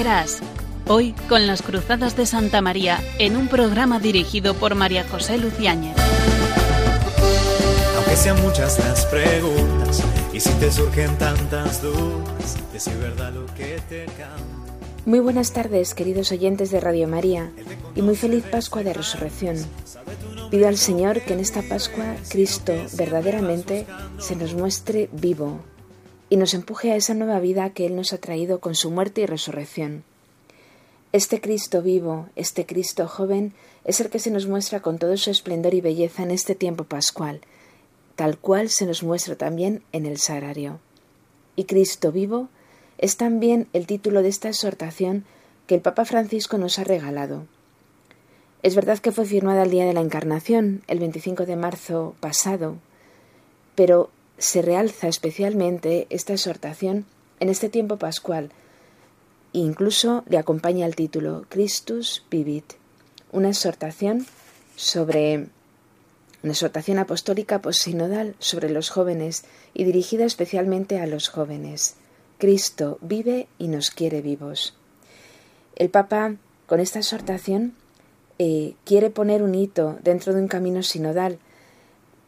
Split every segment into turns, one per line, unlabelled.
verás. Hoy con las Cruzadas de Santa María en un programa dirigido por María José Luciáñez.
Aunque sean muchas las preguntas y si te surgen tantas dudas, decir verdad lo que te canta.
Muy buenas tardes, queridos oyentes de Radio María, y muy feliz Pascua de Resurrección. Pido al Señor que en esta Pascua Cristo verdaderamente se nos muestre vivo y nos empuje a esa nueva vida que Él nos ha traído con su muerte y resurrección. Este Cristo vivo, este Cristo joven, es el que se nos muestra con todo su esplendor y belleza en este tiempo pascual, tal cual se nos muestra también en el sagrario. Y Cristo vivo es también el título de esta exhortación que el Papa Francisco nos ha regalado. Es verdad que fue firmada el día de la Encarnación, el 25 de marzo pasado, pero se realza especialmente esta exhortación en este tiempo pascual. Incluso le acompaña el título Christus Vivit, una exhortación sobre una exhortación apostólica posinodal sobre los jóvenes y dirigida especialmente a los jóvenes. Cristo vive y nos quiere vivos. El Papa, con esta exhortación, eh, quiere poner un hito dentro de un camino sinodal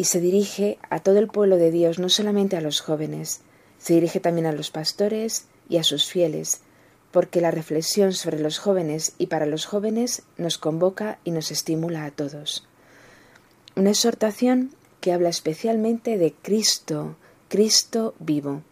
y se dirige a todo el pueblo de Dios, no solamente a los jóvenes, se dirige también a los pastores y a sus fieles, porque la reflexión sobre los jóvenes y para los jóvenes nos convoca y nos estimula a todos. Una exhortación que habla especialmente de Cristo, Cristo vivo.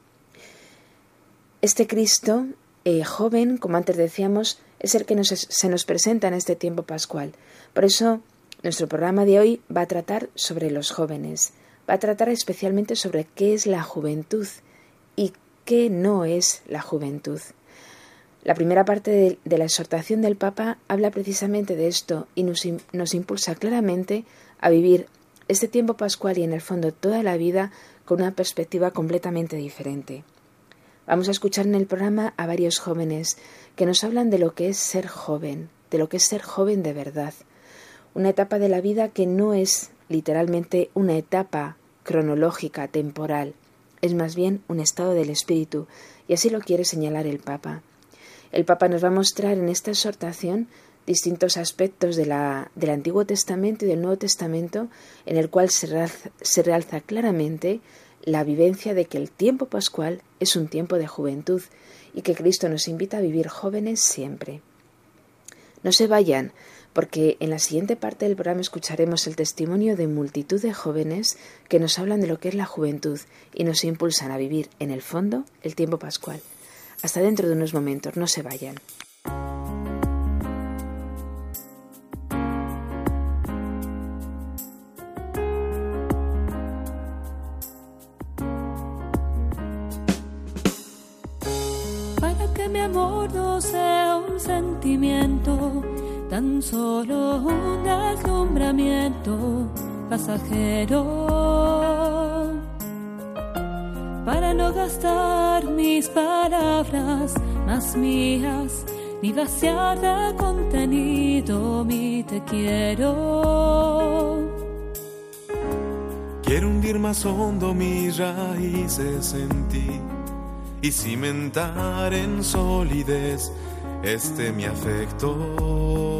Este Cristo, eh, joven, como antes decíamos, es el que se nos presenta en este tiempo pascual. Por eso, nuestro programa de hoy va a tratar sobre los jóvenes, va a tratar especialmente sobre qué es la juventud y qué no es la juventud. La primera parte de, la exhortación del Papa habla precisamente de esto y nos impulsa claramente a vivir este tiempo pascual y en el fondo toda la vida con una perspectiva completamente diferente. Vamos a escuchar en el programa a varios jóvenes que nos hablan de lo que es ser joven, de lo que es ser joven de verdad. Una etapa de la vida que no es literalmente una etapa cronológica, temporal, es más bien un estado del espíritu, y así lo quiere señalar el Papa. El Papa nos va a mostrar en esta exhortación distintos aspectos de la, del Antiguo Testamento y del Nuevo Testamento en el cual se se realza claramente la vivencia de que el tiempo pascual es un tiempo de juventud y que Cristo nos invita a vivir jóvenes siempre. No se vayan, porque en la siguiente parte del programa escucharemos el testimonio de multitud de jóvenes que nos hablan de lo que es la juventud y nos impulsan a vivir, en el fondo, el tiempo pascual. Hasta dentro de unos momentos, no se vayan.
Tan solo un deslumbramiento pasajero. Para no gastar mis palabras más mías, ni vaciar de contenido mi te quiero.
Quiero hundir más hondo mis raíces en ti y cimentar en solidez este mi afecto.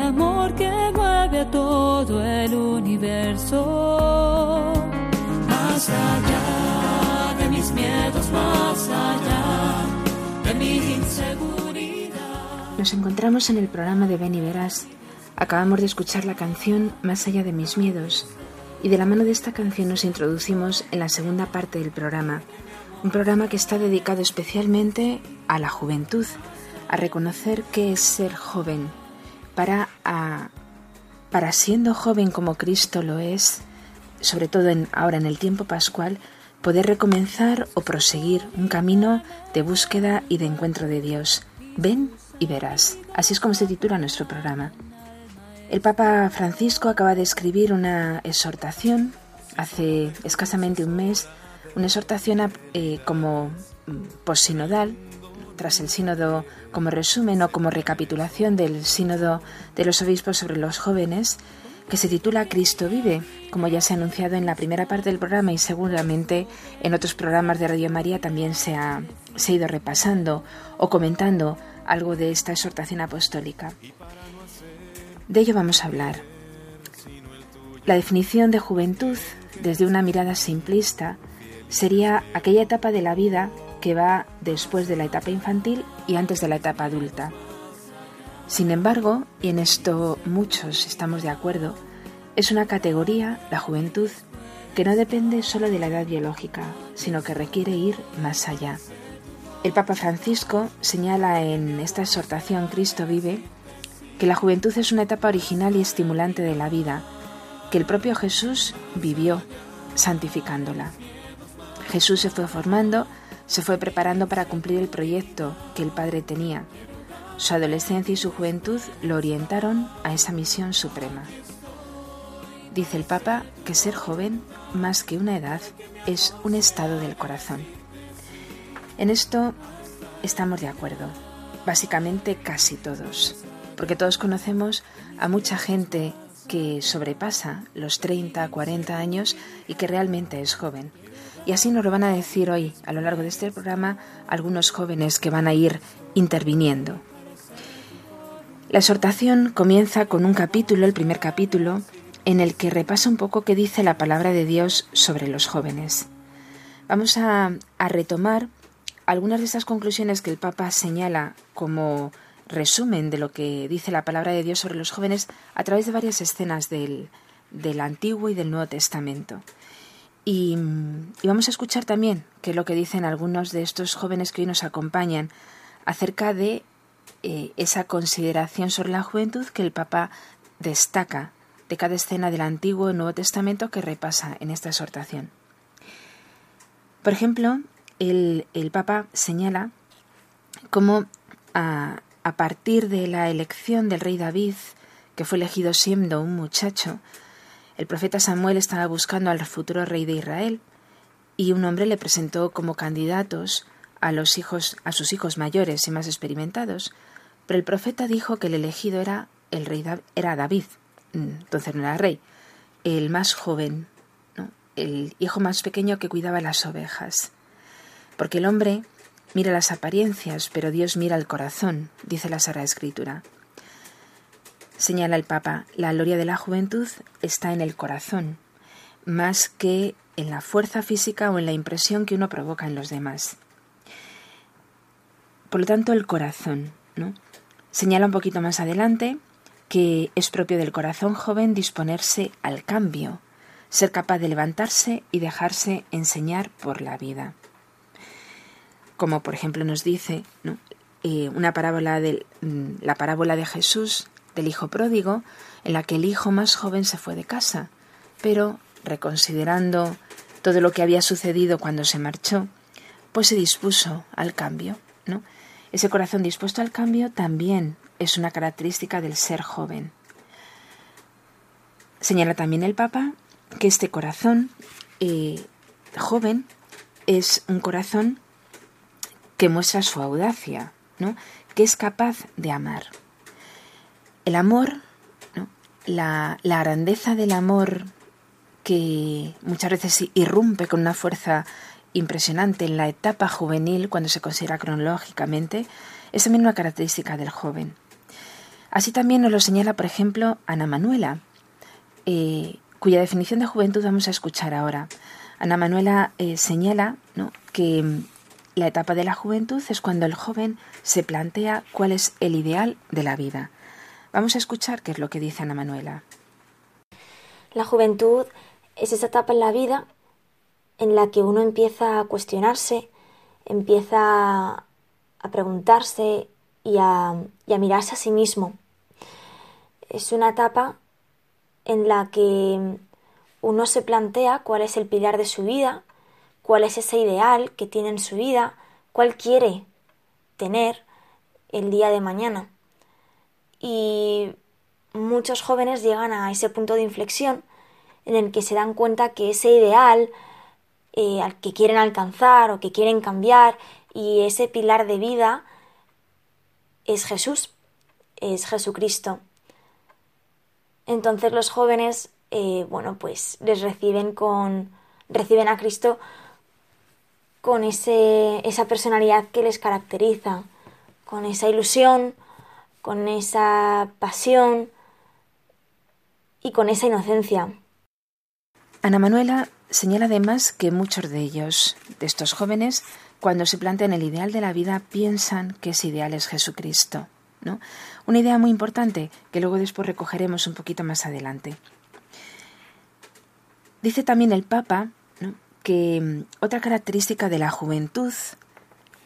amor que mueve a todo el universo. Más allá de mis miedos, más allá de mi inseguridad.
Nos encontramos en el programa de Ben y Verás. Acabamos de escuchar la canción Más allá de mis miedos y de la mano de esta canción nos introducimos en la segunda parte del programa, un programa que está dedicado especialmente a la juventud, a reconocer qué es ser joven, para, para siendo joven como Cristo lo es, sobre todo ahora en el tiempo pascual, poder recomenzar o proseguir un camino de búsqueda y de encuentro de Dios. Ven y verás. Así es como se titula nuestro programa. El Papa Francisco acaba de escribir una exhortación hace escasamente un mes, una exhortación eh, como mm, posinodal, tras el sínodo como resumen o como recapitulación del sínodo de los obispos sobre los jóvenes, que se titula Cristo vive, como ya se ha anunciado en la primera parte del programa y seguramente en otros programas de Radio María también se ha, se ido repasando o comentando algo de esta exhortación apostólica. De ello vamos a hablar. La definición de juventud, desde una mirada simplista, sería aquella etapa de la vida que va después de la etapa infantil y antes de la etapa adulta. Sin embargo, y en esto muchos estamos de acuerdo, es una categoría, la juventud, que no depende solo de la edad biológica, sino que requiere ir más allá. El Papa Francisco señala en esta exhortación Cristo vive que la juventud es una etapa original y estimulante de la vida, que el propio Jesús vivió santificándola. Jesús se fue formando se fue preparando para cumplir el proyecto que el padre tenía. Su adolescencia y su juventud lo orientaron a esa misión suprema. Dice el Papa que ser joven, más que una edad, es un estado del corazón. En esto estamos de acuerdo, básicamente casi todos, porque todos conocemos a mucha gente que sobrepasa los 30, 40 años y que realmente es joven. Y así nos lo van a decir hoy, a lo largo de este programa, algunos jóvenes que van a ir interviniendo. La exhortación comienza con un capítulo, el primer capítulo, en el que repasa un poco qué dice la palabra de Dios sobre los jóvenes. Vamos a, retomar algunas de esas conclusiones que el Papa señala como resumen de lo que dice la palabra de Dios sobre los jóvenes a través de varias escenas del, del Antiguo y del Nuevo Testamento. Y, vamos a escuchar también qué es lo que dicen algunos de estos jóvenes que hoy nos acompañan acerca de eh, esa consideración sobre la juventud que el Papa destaca de cada escena del Antiguo y Nuevo Testamento que repasa en esta exhortación. Por ejemplo, el, Papa señala cómo a partir de la elección del rey David, que fue elegido siendo un muchacho, el profeta Samuel estaba buscando al futuro rey de Israel y un hombre le presentó como candidatos a los hijos a sus hijos mayores y más experimentados, pero el profeta dijo que el elegido era el rey era David, mm, entonces no era rey, el más joven, el hijo más pequeño que cuidaba las ovejas. Porque el hombre mira las apariencias, pero Dios mira el corazón, dice la Sagrada Escritura. Señala el Papa, la gloria de la juventud está en el corazón, más que en la fuerza física o en la impresión que uno provoca en los demás. Por lo tanto, el corazón, ¿no? Señala un poquito más adelante que es propio del corazón joven disponerse al cambio, ser capaz de levantarse y dejarse enseñar por la vida. Como por ejemplo nos dice eh, una parábola de mm, la parábola de Jesús del hijo pródigo, en la que el hijo más joven se fue de casa, pero reconsiderando todo lo que había sucedido cuando se marchó, pues se dispuso al cambio, ¿no? Ese corazón dispuesto al cambio también es una característica del ser joven. Señala también el Papa que este corazón eh, joven es un corazón que muestra su audacia, ¿no? que es capaz de amar. El amor, la, grandeza del amor que muchas veces irrumpe con una fuerza impresionante en la etapa juvenil cuando se considera cronológicamente, es también una característica del joven. Así también nos lo señala, por ejemplo, Ana Manuela, eh, cuya definición de juventud vamos a escuchar ahora. Ana Manuela eh, señala que mm, la etapa de la juventud es cuando el joven se plantea cuál es el ideal de la vida. Vamos a escuchar qué es lo que dice Ana Manuela.
La juventud es esa etapa en la vida en la que uno empieza a cuestionarse, empieza a preguntarse y a, mirarse a sí mismo. Es una etapa en la que uno se plantea cuál es el pilar de su vida, cuál es ese ideal que tiene en su vida, cuál quiere tener el día de mañana. Y muchos jóvenes llegan a ese punto de inflexión en el que se dan cuenta que ese ideal eh, al que quieren alcanzar o que quieren cambiar y ese pilar de vida es Jesús, es Jesucristo. Entonces los jóvenes, eh, bueno, pues les reciben con, reciben a Cristo con ese, esa personalidad que les caracteriza, con esa ilusión, con esa pasión y con esa inocencia.
Ana Manuela señala además que muchos de ellos, de estos jóvenes, cuando se plantean el ideal de la vida, piensan que ese ideal es Jesucristo. ¿no? Una idea muy importante que luego después recogeremos un poquito más adelante. Dice también el Papa que mm, otra característica de la juventud,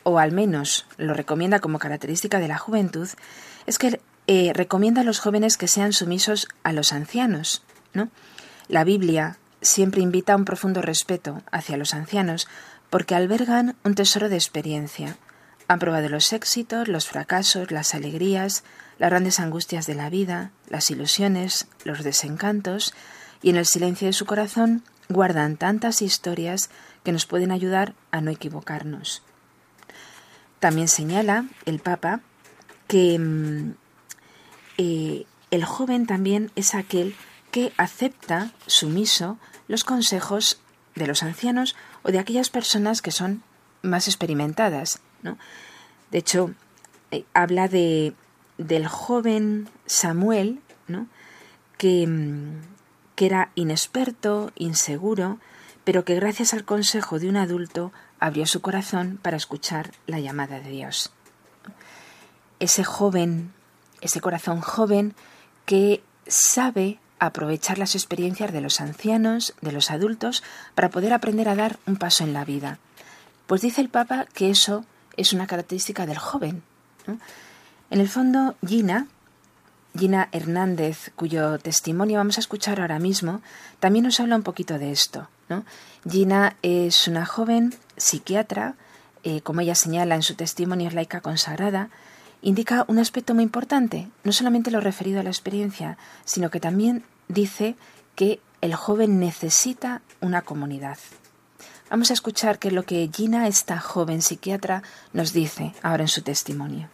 o al menos lo recomienda como característica de la juventud, es que eh, recomienda a los jóvenes que sean sumisos a los ancianos. ¿no? La Biblia siempre invita a un profundo respeto hacia los ancianos porque albergan un tesoro de experiencia. Han probado los éxitos, los fracasos, las alegrías, las grandes angustias de la vida, las ilusiones, los desencantos, y en el silencio de su corazón guardan tantas historias que nos pueden ayudar a no equivocarnos. También señala el Papa que mm, eh, el joven también es aquel que acepta sumiso los consejos de los ancianos o de aquellas personas que son más experimentadas. ¿no? De hecho, eh, habla de, del joven Samuel, ¿no? que, mm, que era inexperto, inseguro, pero que gracias al consejo de un adulto abrió su corazón para escuchar la llamada de Dios. Ese joven, ese corazón joven que sabe aprovechar las experiencias de los ancianos, de los adultos, para poder aprender a dar un paso en la vida. Pues dice el Papa que eso es una característica del joven. En el fondo, Gina, Gina Hernández, cuyo testimonio vamos a escuchar ahora mismo, también nos habla un poquito de esto. Gina es una joven psiquiatra, eh, como ella señala en su testimonio, es laica consagrada, indica un aspecto muy importante, no solamente lo referido a la experiencia, sino que también dice que el joven necesita una comunidad. Vamos a escuchar qué es lo que Gina, esta joven psiquiatra, nos dice ahora en su testimonio.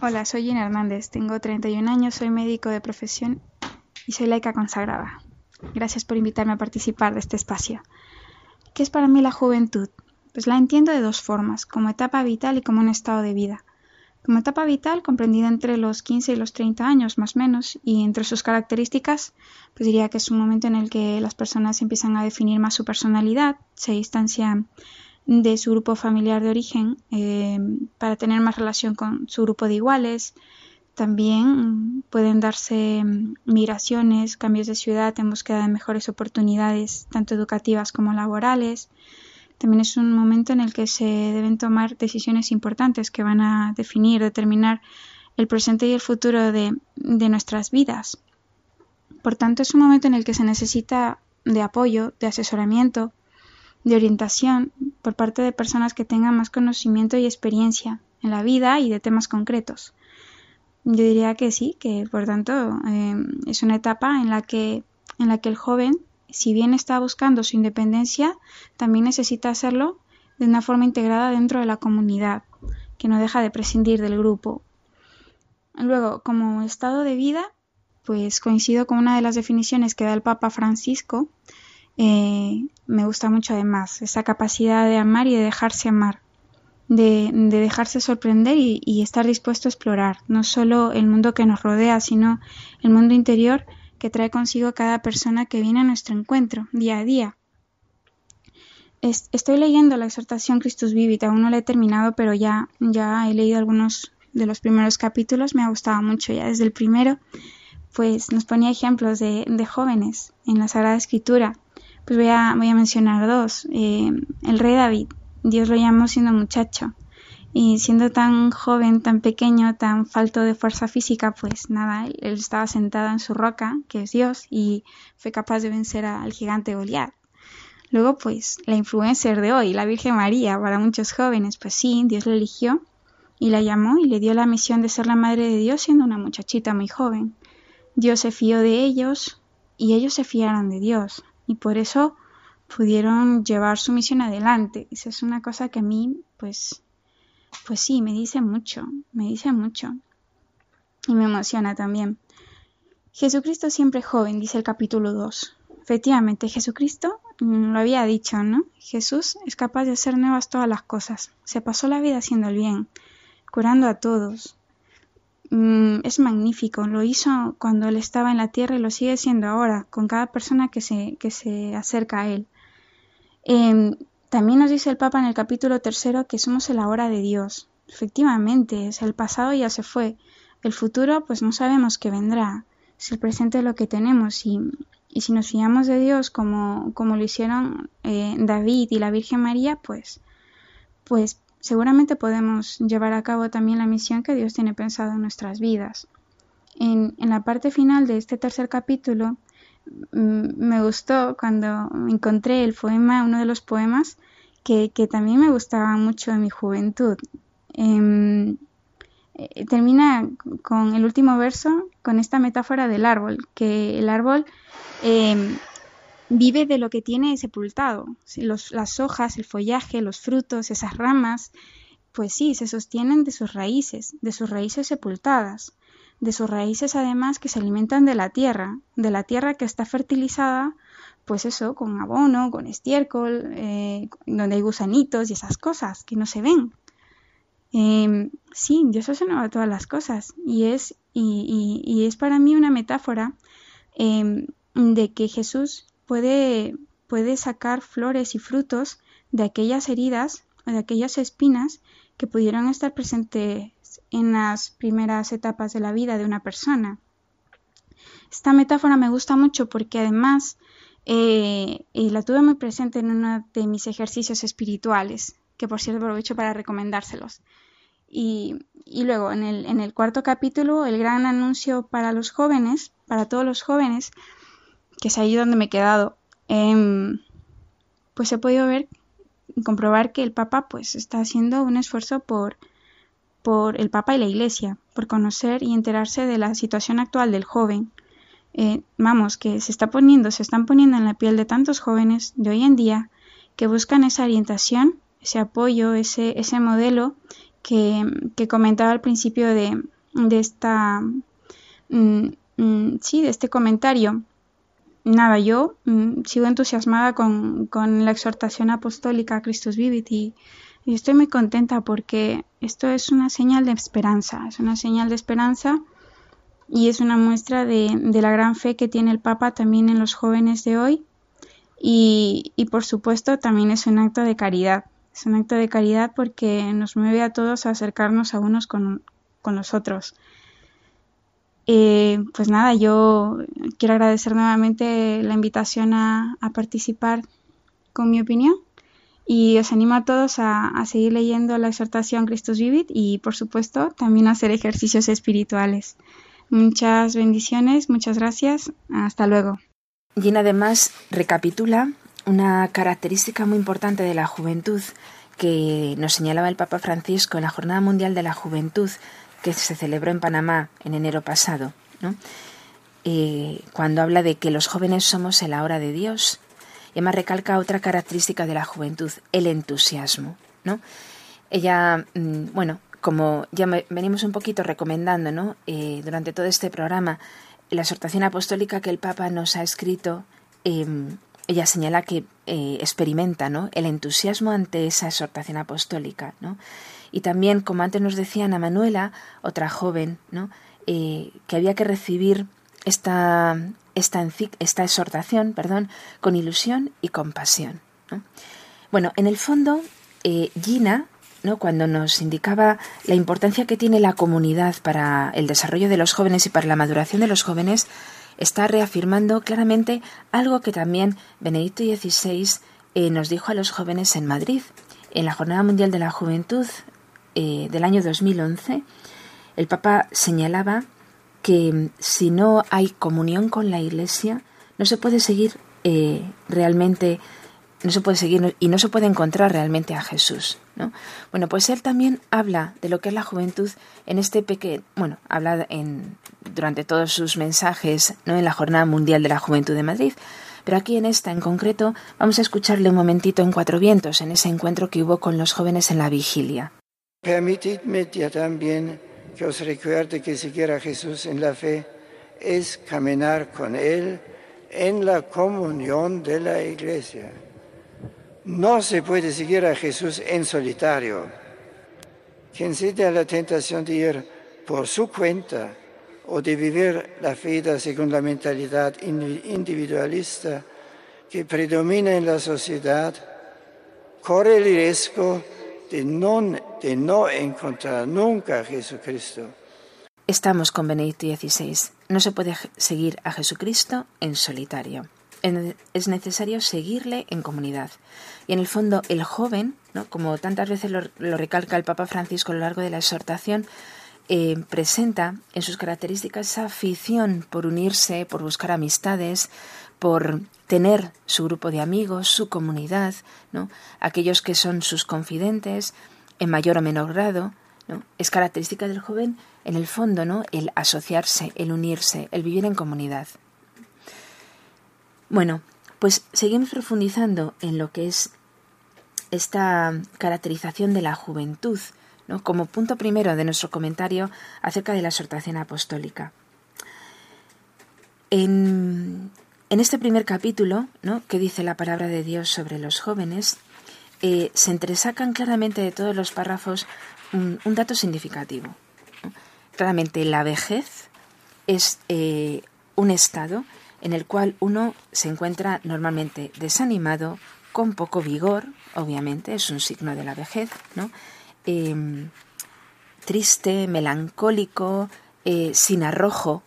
Hola, soy Gina Hernández, tengo 31 años, soy médico de profesión y soy laica consagrada. Gracias por invitarme a participar de este espacio. ¿Qué es para mí la juventud? Pues la entiendo de dos formas, como etapa vital y como un estado de vida. Como etapa vital, comprendida entre los 15 y los 30 años más o menos, y entre sus características, pues diría que es un momento en el que las personas empiezan a definir más su personalidad, se distancian de su grupo familiar de origen eh, para tener más relación con su grupo de iguales. También pueden darse migraciones, cambios de ciudad en búsqueda de mejores oportunidades, tanto educativas como laborales. También es un momento en el que se deben tomar decisiones importantes que van a definir, determinar el presente y el futuro de, nuestras vidas. Por tanto, es un momento en el que se necesita de apoyo, de asesoramiento, de orientación por parte de personas que tengan más conocimiento y experiencia en la vida y de temas concretos. Yo diría que sí, que por tanto eh, es una etapa en la que en la que el joven si bien está buscando su independencia, también necesita hacerlo de una forma integrada dentro de la comunidad, que no deja de prescindir del grupo. Luego, como estado de vida, pues coincido con una de las definiciones que da el Papa Francisco. Eh, me gusta mucho además esa capacidad de amar y de dejarse amar, de, dejarse sorprender y, y, estar dispuesto a explorar no solo el mundo que nos rodea, sino el mundo interior que trae consigo cada persona que viene a nuestro encuentro día a día. estoy leyendo la exhortación Christus Vivit, aún no la he terminado, pero ya, ya he leído algunos de los primeros capítulos, me ha gustado mucho ya desde el primero, pues nos ponía ejemplos de, jóvenes en la Sagrada Escritura. Pues voy a, voy a mencionar dos. Eh, el rey David, Dios lo llamó siendo muchacho, y siendo tan joven, tan pequeño, tan falto de fuerza física, pues nada, él, estaba sentado en su roca, que es Dios, y fue capaz de vencer al gigante Goliat. Luego, pues, la influencer de hoy, la Virgen María, para muchos jóvenes, pues sí, Dios la eligió y la llamó y le dio la misión de ser la madre de Dios siendo una muchachita muy joven. Dios se fió de ellos y ellos se fiaron de Dios y por eso pudieron llevar su misión adelante. Esa es una cosa que a mí, pues, pues sí, me dice mucho, me dice mucho. Y me emociona también. Jesucristo siempre joven, dice el capítulo 2. Efectivamente, Jesucristo mm, lo había dicho, ¿no? Jesús es capaz de hacer nuevas todas las cosas. Se pasó la vida haciendo el bien, curando a todos. Mm, es magnífico, lo hizo cuando él estaba en la tierra y lo sigue siendo ahora, con cada persona que se, que se acerca a él. Em, también nos dice el Papa en el capítulo tercero que somos el ahora de Dios. Efectivamente, es el pasado ya se fue. El futuro, pues no sabemos qué vendrá. Es el presente lo que tenemos. Y, y si nos fiamos de Dios como, como lo hicieron eh, David y la Virgen María, pues, pues seguramente podemos llevar a cabo también la misión que Dios tiene pensado en nuestras vidas. En, en la parte final de este tercer capítulo me gustó cuando encontré el poema, uno de los poemas que, también me gustaba mucho en mi juventud. Em, eh, termina con el último verso con esta metáfora del árbol, que el árbol em, vive de lo que tiene sepultado, las hojas, el follaje, los frutos, esas ramas, pues sí, se sostienen de sus raíces, de sus raíces sepultadas de sus raíces además que se alimentan de la tierra, de la tierra que está fertilizada, pues eso, con abono, con estiércol, eh, donde hay gusanitos y esas cosas que no se ven. Eh, sí, Dios nueva todas las cosas y es, y, es para mí una metáfora em, de que Jesús puede, puede sacar flores y frutos de aquellas heridas, de aquellas espinas que pudieron estar presentes en las primeras etapas de la vida de una persona. Esta metáfora me gusta mucho porque además eh, y la tuve muy presente en uno de mis ejercicios espirituales, que por cierto aprovecho para recomendárselos. Y, luego en el, cuarto capítulo, el gran anuncio para los jóvenes, para todos los jóvenes, que es ahí donde me he quedado, em, pues he podido ver y comprobar que el Papa pues está haciendo un esfuerzo por por el Papa y la Iglesia, por conocer y enterarse de la situación actual del joven. Eh, vamos, que se está poniendo, se están poniendo en la piel de tantos jóvenes de hoy en día que buscan esa orientación, ese apoyo, ese, modelo que, comentaba al principio de, de esta mm, mm, sí, de este comentario. Nada, yo mm, sigo entusiasmada con, con, la exhortación apostólica Christus Vivit y, y estoy muy contenta porque esto es una señal de esperanza, es una señal de esperanza y es una muestra de, la gran fe que tiene el Papa también en los jóvenes de hoy y, por supuesto también es un acto de caridad, es un acto de caridad porque nos mueve a todos a acercarnos a unos con, los otros. Eh, pues nada, yo quiero agradecer nuevamente la invitación a participar con mi opinión y os animo a todos a, seguir leyendo la exhortación Christus Vivit y, por supuesto, también a hacer ejercicios espirituales. Muchas bendiciones, muchas gracias. Hasta luego.
Gina además recapitula una característica muy importante de la juventud que nos señalaba el Papa Francisco en la Jornada Mundial de la Juventud que se celebró en Panamá en enero pasado, eh, cuando habla de que los jóvenes somos el ahora de Dios además recalca otra característica de la juventud, el entusiasmo. ¿no? Ella, mm, bueno, como ya venimos un poquito recomendando ¿no? Eh, durante todo este programa, la exhortación apostólica que el Papa nos ha escrito, em, ella señala que eh, experimenta ¿no? el entusiasmo ante esa exhortación apostólica. ¿no? Y también, como antes nos decía Ana Manuela, otra joven, ¿no? Eh, que había que recibir esta, esta, esta exhortación perdón, con ilusión y compasión. Bueno, en el fondo, Gina cuando nos indicaba la importancia que tiene la comunidad para el desarrollo de los jóvenes y para la maduración de los jóvenes, está reafirmando claramente algo que también Benedicto XVI eh, nos dijo a los jóvenes en Madrid. En la Jornada Mundial de la Juventud eh, del año 2011, el Papa señalaba que si no hay comunión con la Iglesia, no se puede seguir eh, realmente no se puede seguir y no se puede encontrar realmente a Jesús. ¿no? Bueno, pues él también habla de lo que es la juventud en este pequeño, bueno, habla en, durante todos sus mensajes ¿no? en la Jornada Mundial de la Juventud de Madrid, pero aquí en esta en concreto vamos a escucharle un momentito en Cuatro Vientos, en ese encuentro que hubo con los jóvenes en la vigilia.
Permitidme también que os recuerde que seguir a Jesús en la fe es caminar con Él en la comunión de la Iglesia no se puede seguir a Jesús en solitario. Quien cede a la tentación de ir por su cuenta o de vivir la fe según la mentalidad individualista que predomina en la sociedad, corre el riesgo de no, no encontrar nunca a Jesucristo.
Estamos con Benedicto XVI. No se puede seguir a Jesucristo en solitario es necesario seguirle en comunidad. Y en el fondo, el joven, como tantas veces lo, recalca el Papa Francisco a lo largo de la exhortación, eh, presenta en sus características esa afición por unirse, por buscar amistades, por tener su grupo de amigos, su comunidad, aquellos que son sus confidentes, en mayor o menor grado. Es característica del joven, en el fondo, ¿no? el asociarse, el unirse, el vivir en comunidad. Bueno, pues seguimos profundizando en lo que es esta caracterización de la juventud, ¿no? como punto primero de nuestro comentario acerca de la exhortación apostólica. En, este primer capítulo, ¿no? que dice la palabra de Dios sobre los jóvenes, eh, se entresacan claramente de todos los párrafos un, dato significativo. Claramente la vejez es eh, un estado en el cual uno se encuentra normalmente desanimado, con poco vigor, obviamente, es un signo de la vejez, ¿no? Em, triste, melancólico, eh, sin arrojo,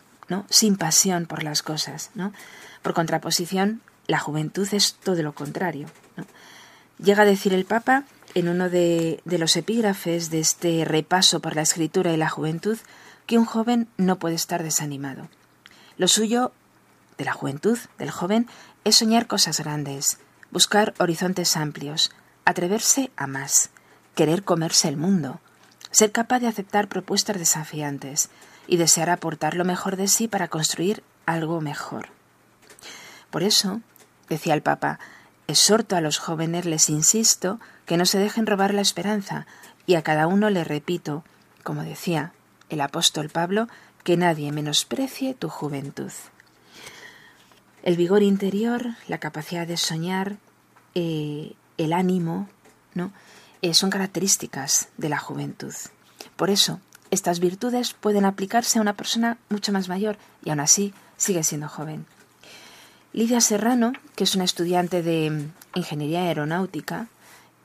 sin pasión por las cosas. Por contraposición, la juventud es todo lo contrario. Llega a decir el Papa en uno de, de los epígrafes de este repaso por la escritura y la juventud que un joven no puede estar desanimado. Lo suyo de la juventud, del joven, es soñar cosas grandes, buscar horizontes amplios, atreverse a más, querer comerse el mundo, ser capaz de aceptar propuestas desafiantes y desear aportar lo mejor de sí para construir algo mejor. Por eso, decía el Papa, exhorto a los jóvenes, les insisto, que no se dejen robar la esperanza, y a cada uno le repito, como decía el apóstol Pablo, que nadie menosprecie tu juventud. El vigor interior, la capacidad de soñar, eh, el ánimo, ¿no? Eh, son características de la juventud. Por eso, estas virtudes pueden aplicarse a una persona mucho más mayor y aún así sigue siendo joven. Lidia Serrano, que es una estudiante de ingeniería aeronáutica,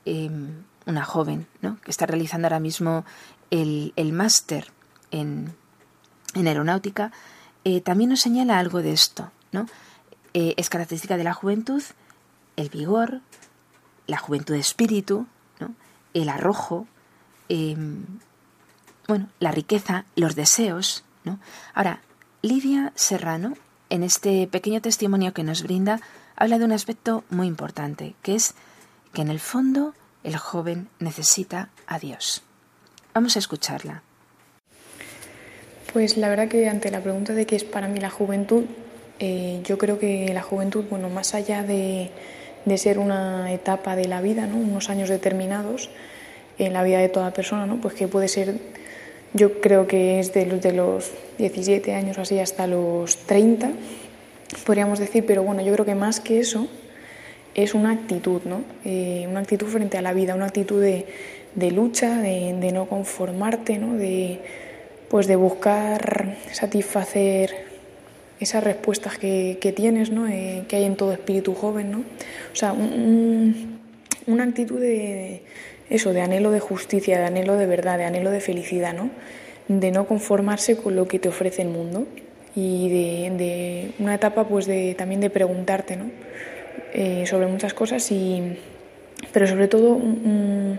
em, una joven, ¿no? que está realizando ahora mismo el, máster en, aeronáutica, eh, también nos señala algo de esto, ¿no? Eh, es característica de la juventud el vigor, la juventud de espíritu, el arrojo, em, bueno, la riqueza, los deseos. ¿no? Ahora, Lidia Serrano, en este pequeño testimonio que nos brinda, habla de un aspecto muy importante, que es que en el fondo el joven necesita a Dios. Vamos a escucharla.
Pues la verdad que ante la pregunta de qué es para mí la juventud, eh, yo creo que la juventud, bueno, más allá de, ser una etapa de la vida, ¿no? unos años determinados, en la vida de toda persona, ¿no? Pues que puede ser, yo creo que es de los, de los 17 años así hasta los 30, podríamos decir, pero bueno, yo creo que más que eso es una actitud, ¿no? Eh, una actitud frente a la vida, una actitud de, de lucha, de, de, no conformarte, ¿no? De, pues de buscar satisfacer esas respuestas que, que tienes, ¿no? Eh, que hay en todo espíritu joven, ¿no? O sea, un, una actitud de, eso, de anhelo de justicia, de anhelo de verdad, de anhelo de felicidad, ¿no? De no conformarse con lo que te ofrece el mundo y de, una etapa, pues, de también de preguntarte, ¿no? Eh, sobre muchas cosas y, pero sobre todo un,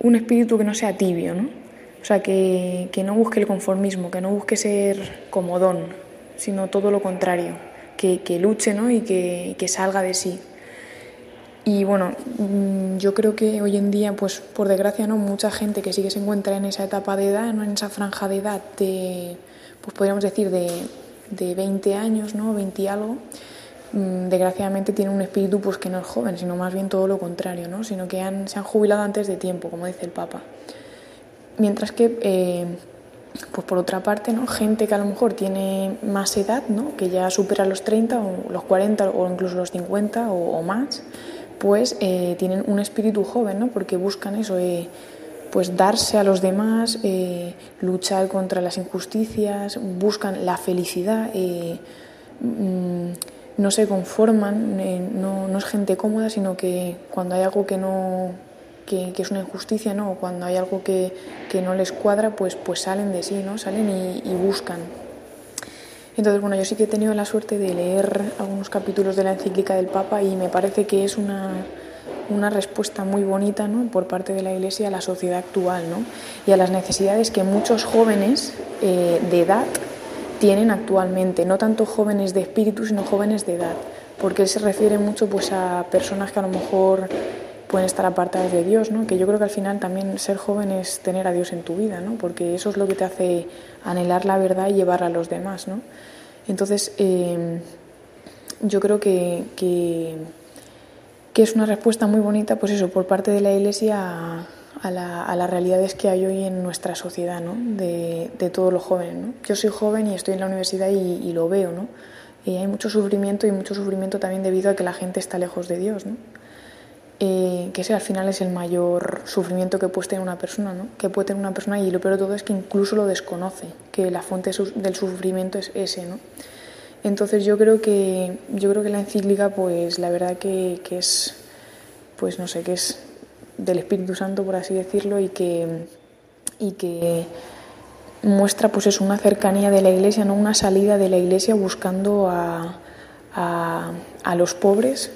un espíritu que no sea tibio, ¿no? O sea, que, que, no busque el conformismo, que no busque ser comodón, sino todo lo contrario, que, que luche ¿no? y que, que, salga de sí. Y bueno, mm, yo creo que hoy en día, pues por desgracia, ¿no? mucha gente que sí que se encuentra en esa etapa de edad, ¿no? en esa franja de edad de, pues podríamos decir, de, de 20 años, ¿no? 20 y algo, mm, desgraciadamente tiene un espíritu pues que no es joven, sino más bien todo lo contrario, ¿no? sino que han, se han jubilado antes de tiempo, como dice el Papa. Mientras que, eh, pues por otra parte, ¿no? gente que a lo mejor tiene más edad, ¿no? que ya supera los 30 o los 40 o incluso los 50 o, o más, pues eh, tienen un espíritu joven, ¿no? porque buscan eso, eh, pues darse a los demás, eh, luchar contra las injusticias, buscan la felicidad, mmm, no se conforman, no, no es gente cómoda, sino que cuando hay algo que no que, que, es una injusticia, ¿no? Cuando hay algo que, que, no les cuadra, pues, pues salen de sí, ¿no? Salen y, y, buscan. Entonces, bueno, yo sí que he tenido la suerte de leer algunos capítulos de la encíclica del Papa y me parece que es una, una respuesta muy bonita, ¿no? Por parte de la Iglesia a la sociedad actual, ¿no? Y a las necesidades que muchos jóvenes eh, de edad tienen actualmente, no tanto jóvenes de espíritu, sino jóvenes de edad, porque él se refiere mucho pues a personas que a lo mejor pueden estar apartadas de Dios, ¿no? que yo creo que al final también ser joven es tener a Dios en tu vida, ¿no? porque eso es lo que te hace anhelar la verdad y llevarla a los demás. ¿no? Entonces, eh, yo creo que, que, que, es una respuesta muy bonita, pues eso, por parte de la Iglesia a, a, la, a las realidades que hay hoy en nuestra sociedad, ¿no? de, de todos los jóvenes. ¿no? Yo soy joven y estoy en la universidad y, y lo veo, ¿no? Y hay mucho sufrimiento y mucho sufrimiento también debido a que la gente está lejos de Dios, ¿no? Eh, que ese al final es el mayor sufrimiento que puede tener una persona, ¿no? que puede tener una persona y lo peor de todo es que incluso lo desconoce, que la fuente del sufrimiento es ese. ¿no? Entonces yo creo que yo creo que la encíclica, pues la verdad que, que es, pues no sé, que es del Espíritu Santo, por así decirlo, y que, y que muestra pues es una cercanía de la Iglesia, no una salida de la Iglesia buscando a, a, a los pobres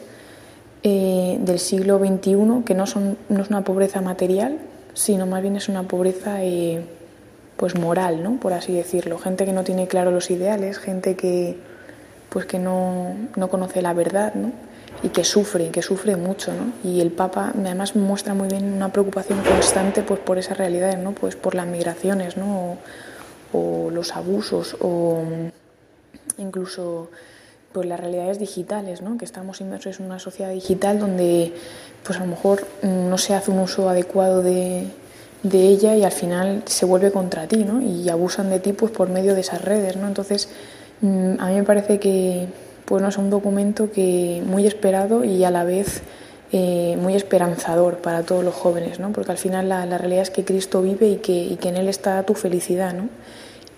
eh, del siglo XXI, que no, son, no es una pobreza material, sino más bien es una pobreza eh, pues moral, ¿no? por así decirlo. Gente que no tiene claro los ideales, gente que, pues que no, no conoce la verdad ¿no? y que sufre, que sufre mucho. ¿no? Y el Papa además muestra muy bien una preocupación constante pues, por esas realidades, ¿no? pues por las migraciones ¿no? o, o los abusos o incluso pues las realidades digitales, ¿no? que estamos inmersos en una sociedad digital donde pues a lo mejor no se hace un uso adecuado de, de ella y al final se vuelve contra ti ¿no? y abusan de ti pues por medio de esas redes. ¿no? Entonces mm, a mí me parece que pues, no es un documento que muy esperado y a la vez eh, muy esperanzador para todos los jóvenes, ¿no? porque al final la, la realidad es que Cristo vive y que, y que en Él está tu felicidad. ¿no?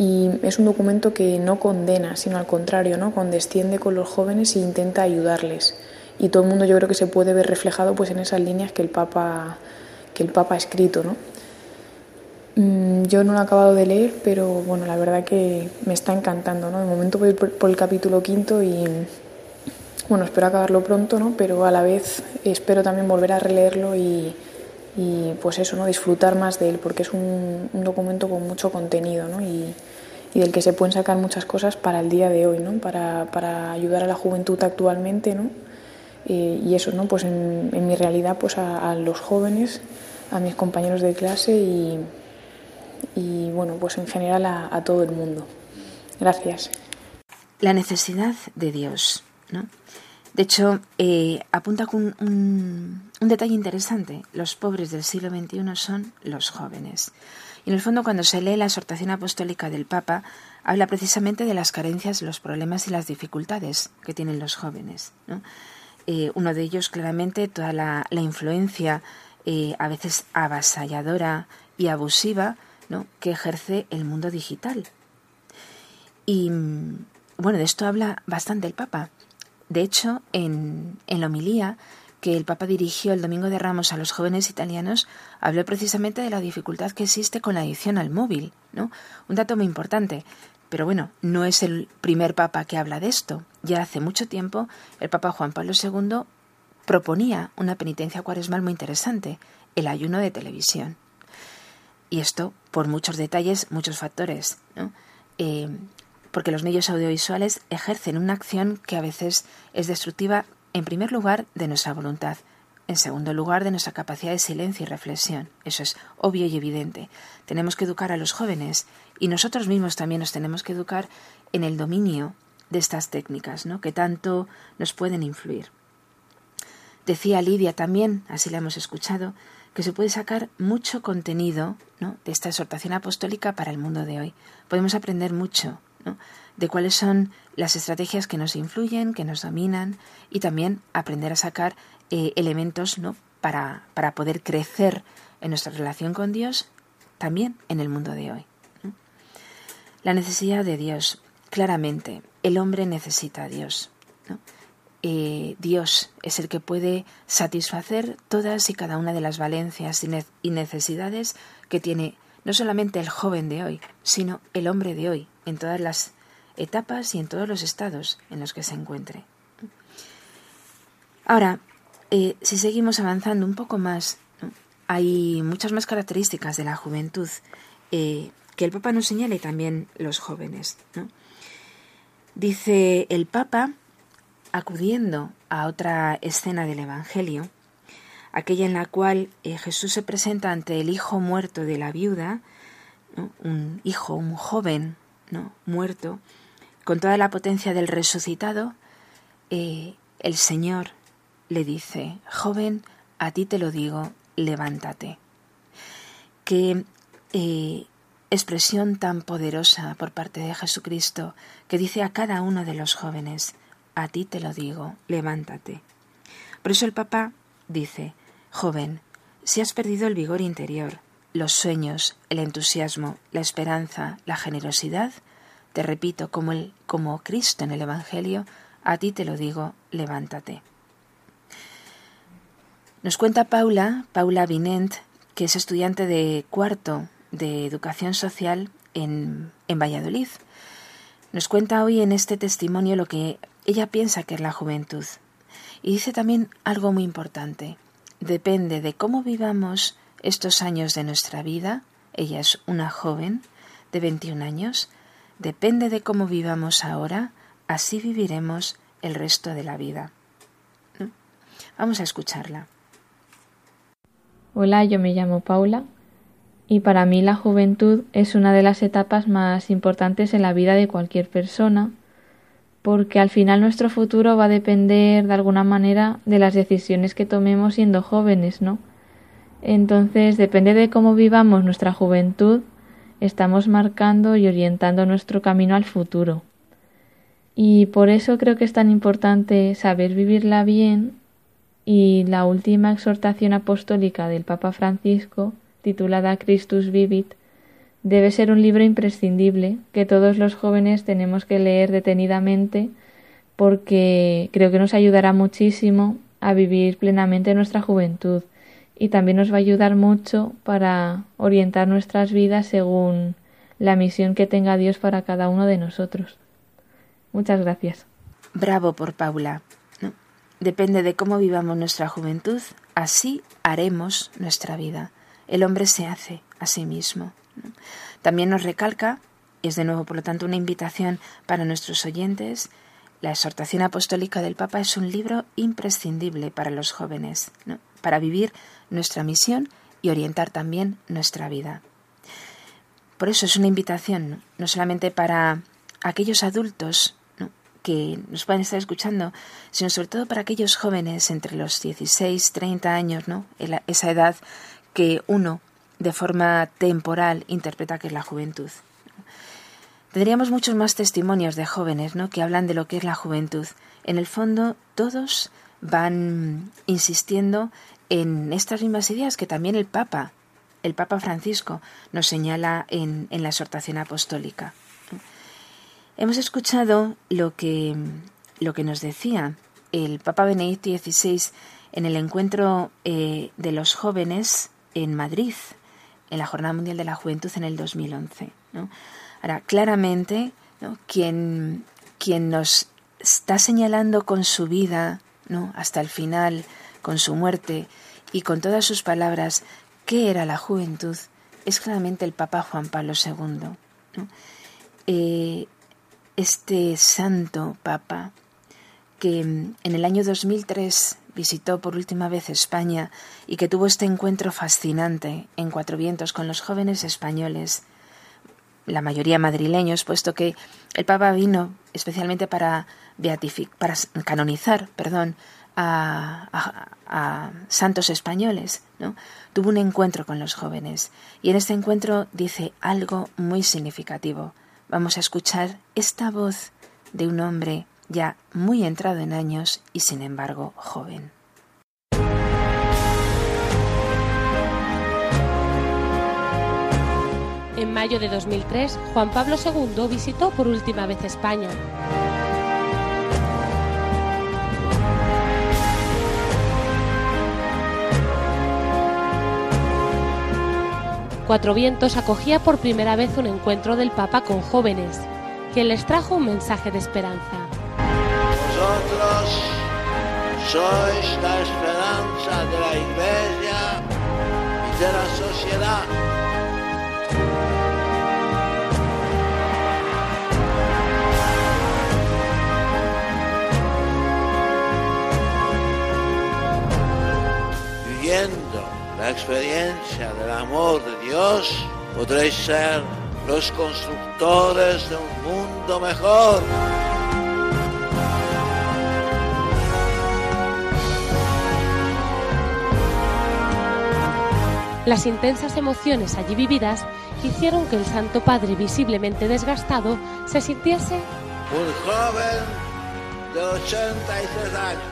Y es un documento que no condena, sino al contrario, ¿no? condesciende con los jóvenes e intenta ayudarles. Y todo el mundo yo creo que se puede ver reflejado pues, en esas líneas que el Papa, que el Papa ha escrito. ¿no? Mm, yo no lo he acabado de leer, pero bueno, la verdad que me está encantando. ¿no? De momento voy por, el capítulo quinto y bueno, espero acabarlo pronto, ¿no? pero a la vez espero también volver a releerlo y, y pues eso, ¿no? disfrutar más de él, porque es un, un documento con mucho contenido ¿no? y, y, del que se pueden sacar muchas cosas para el día de hoy, ¿no? para, para ayudar a la juventud actualmente. ¿no? Eh, y eso, ¿no? pues en, en mi realidad, pues a, a, los jóvenes, a mis compañeros de clase y, y bueno, pues en general a, a todo el mundo. Gracias.
La necesidad de Dios. ¿no? De hecho, eh, apunta con un, un, detalle interesante. Los pobres del siglo XXI son los jóvenes. Y en el fondo, cuando se lee la exhortación apostólica del Papa, habla precisamente de las carencias, los problemas y las dificultades que tienen los jóvenes. Eh, uno de ellos, claramente, toda la, influencia eh, a veces avasalladora y abusiva que ejerce el mundo digital. Y bueno, de esto habla bastante el Papa. De hecho, en, en la homilía que el Papa dirigió el Domingo de Ramos a los jóvenes italianos, habló precisamente de la dificultad que existe con la adicción al móvil, ¿no? Un dato muy importante. Pero bueno, no es el primer Papa que habla de esto. Ya hace mucho tiempo el Papa Juan Pablo II proponía una penitencia cuaresmal muy interesante, el ayuno de televisión. Y esto por muchos detalles, muchos factores. ¿no? Eh, porque los medios audiovisuales ejercen una acción que a veces es destructiva, en primer lugar, de nuestra voluntad, en segundo lugar, de nuestra capacidad de silencio y reflexión. Eso es obvio y evidente. Tenemos que educar a los jóvenes y nosotros mismos también nos tenemos que educar en el dominio de estas técnicas, ¿no? que tanto nos pueden influir. Decía Lidia también, así la hemos escuchado, que se puede sacar mucho contenido ¿no? de esta exhortación apostólica para el mundo de hoy. Podemos aprender mucho de cuáles son las estrategias que nos influyen, que nos dominan y también aprender a sacar eh, elementos ¿no? para, para poder crecer en nuestra relación con Dios también en el mundo de hoy. La necesidad de Dios. Claramente, el hombre necesita a Dios. Eh, Dios es el que puede satisfacer todas y cada una de las valencias y necesidades que tiene no solamente el joven de hoy, sino el hombre de hoy, en todas las etapas y en todos los estados en los que se encuentre. Ahora, eh, si seguimos avanzando un poco más, hay muchas más características de la juventud eh, que el Papa nos señala y también los jóvenes. Dice el Papa, acudiendo a otra escena del Evangelio, aquella en la cual eh, Jesús se presenta ante el hijo muerto de la viuda, un hijo, un joven ¿no? muerto, con toda la potencia del resucitado, eh, el Señor le dice, joven, a ti te lo digo, levántate. Qué eh, expresión tan poderosa por parte de Jesucristo que dice a cada uno de los jóvenes, a ti te lo digo, levántate. Por eso el Papa dice, joven, si has perdido el vigor interior, los sueños, el entusiasmo, la esperanza, la generosidad, te repito, como, el, como Cristo en el Evangelio, a ti te lo digo, levántate. Nos cuenta Paula, Paula Vinent, que es estudiante de cuarto de Educación Social en, en Valladolid. Nos cuenta hoy en este testimonio lo que ella piensa que es la juventud. Y dice también algo muy importante. Depende de cómo vivamos estos años de nuestra vida, ella es una joven de 21 años, depende de cómo vivamos ahora, así viviremos el resto de la vida. Vamos a escucharla.
Hola, yo me llamo Paula y para mí la juventud es una de las etapas más importantes en la vida de cualquier persona porque al final nuestro futuro va a depender de alguna manera de las decisiones que tomemos siendo jóvenes, ¿no? Entonces, depende de cómo vivamos nuestra juventud, estamos marcando y orientando nuestro camino al futuro. Y por eso creo que es tan importante saber vivirla bien y la última exhortación apostólica del Papa Francisco, titulada Christus Vivit, debe ser un libro imprescindible que todos los jóvenes tenemos que leer detenidamente porque creo que nos ayudará muchísimo a vivir plenamente nuestra juventud y también nos va a ayudar mucho para orientar nuestras vidas según la misión que tenga Dios para cada uno de nosotros. Muchas gracias.
Bravo por Paula. Depende de cómo vivamos nuestra juventud, así haremos nuestra vida. El hombre se hace a sí mismo. También nos recalca, y es de nuevo por lo tanto una invitación para nuestros oyentes, la exhortación apostólica del Papa es un libro imprescindible para los jóvenes, para vivir nuestra misión y orientar también nuestra vida. Por eso es una invitación no solamente para aquellos adultos que nos pueden estar escuchando, sino sobre todo para aquellos jóvenes entre los 16, 30 años, ¿no? Esa edad que uno de forma temporal interpreta que es la juventud. Tendríamos muchos más testimonios de jóvenes ¿no? que hablan de lo que es la juventud. En el fondo, todos van insistiendo en estas mismas ideas que también el Papa, el Papa Francisco, nos señala en, en la exhortación apostólica. Hemos escuchado lo que, lo que nos decía el Papa Benedicto XVI en el encuentro eh, de los jóvenes en Madrid, en la Jornada Mundial de la Juventud en el 2011. Ahora, claramente, quien, quien nos está señalando con su vida, ¿no? hasta el final, con su muerte y con todas sus palabras, qué era la juventud, es claramente el Papa Juan Pablo II. Eh, este santo Papa, que en el año 2003 visitó por última vez España y que tuvo este encuentro fascinante en Cuatro Vientos con los jóvenes españoles, la mayoría madrileños, puesto que el Papa vino especialmente para, para canonizar perdón, a, santos españoles, ¿no? tuvo un encuentro con los jóvenes y en este encuentro dice algo muy significativo. Vamos a escuchar esta voz de un hombre ya muy entrado en años y sin embargo joven.
En mayo de 2003, Juan Pablo II visitó por última vez España. Cuatro Vientos acogía por primera vez un encuentro del Papa con jóvenes, quien les trajo un mensaje de esperanza.
Vosotros sois la esperanza de la Iglesia y de la sociedad. Viviendo la experiencia del amor de Dios, podréis ser los constructores de un mundo mejor.
Las intensas emociones allí vividas hicieron que el Santo Padre, visiblemente desgastado, se sintiese
un joven de 83 años.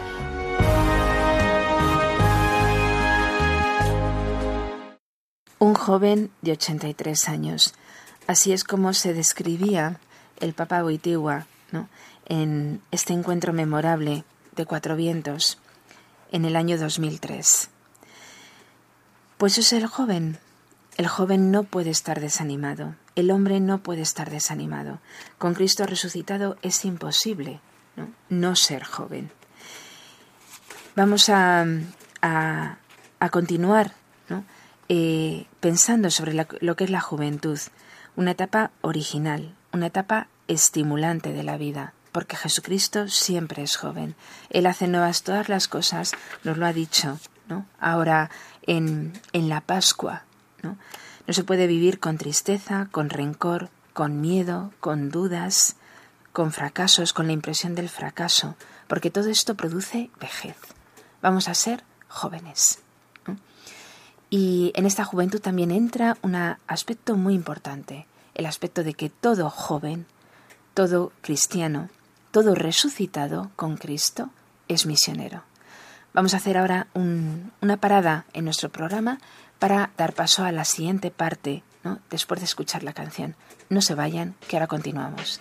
Un joven de 83 años. Así es como se describía el Papa ¿no? en este encuentro memorable de Cuatro Vientos en el año 2003. Pues es el joven. El joven no puede estar desanimado. El hombre no puede estar desanimado. Con Cristo resucitado es imposible no, ser joven. Vamos a, a, continuar eh, pensando sobre lo que es la juventud. Una etapa original, una etapa estimulante de la vida porque Jesucristo siempre es joven. Él hace nuevas todas las cosas, nos lo ha dicho, ¿no? Ahora en, en la Pascua. ¿no? no se puede vivir con tristeza, con rencor, con miedo, con dudas, con fracasos, con la impresión del fracaso, porque todo esto produce vejez. Vamos a ser jóvenes. Y en esta juventud también entra un aspecto muy importante, el aspecto de que todo joven, todo cristiano, todo resucitado con Cristo es misionero. Vamos a hacer ahora una parada en nuestro programa para dar paso a la siguiente parte, ¿no? después de escuchar la canción. No se vayan, que ahora continuamos.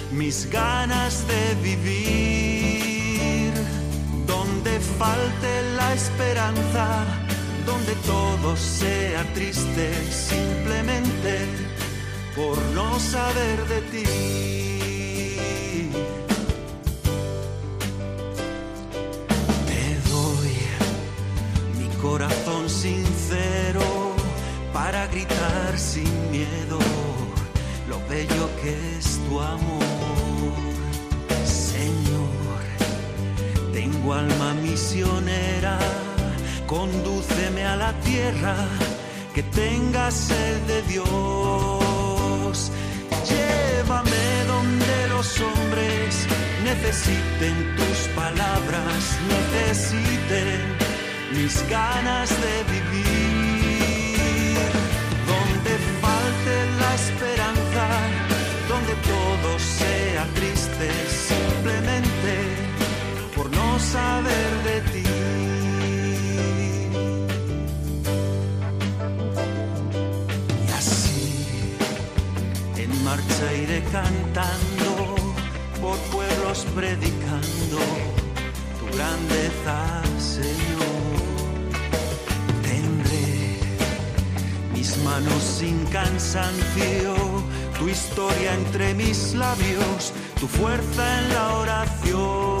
mis ganas de vivir. Donde falte la esperanza, donde todo sea triste simplemente por no saber de ti. Te doy mi corazón sincero para gritar sin miedo lo bello que es tu amor. Tengo alma misionera, condúceme a la tierra que tenga sed de Dios. Llévame donde los hombres necesiten tus palabras, necesiten mis ganas de vivir. Donde falte la esperanza, donde todo sea triste, simplemente saber de ti. Y así, en marcha iré cantando, por pueblos predicando tu grandeza, Señor. Tendré mis manos sin cansancio, tu historia entre mis labios, tu fuerza en la oración.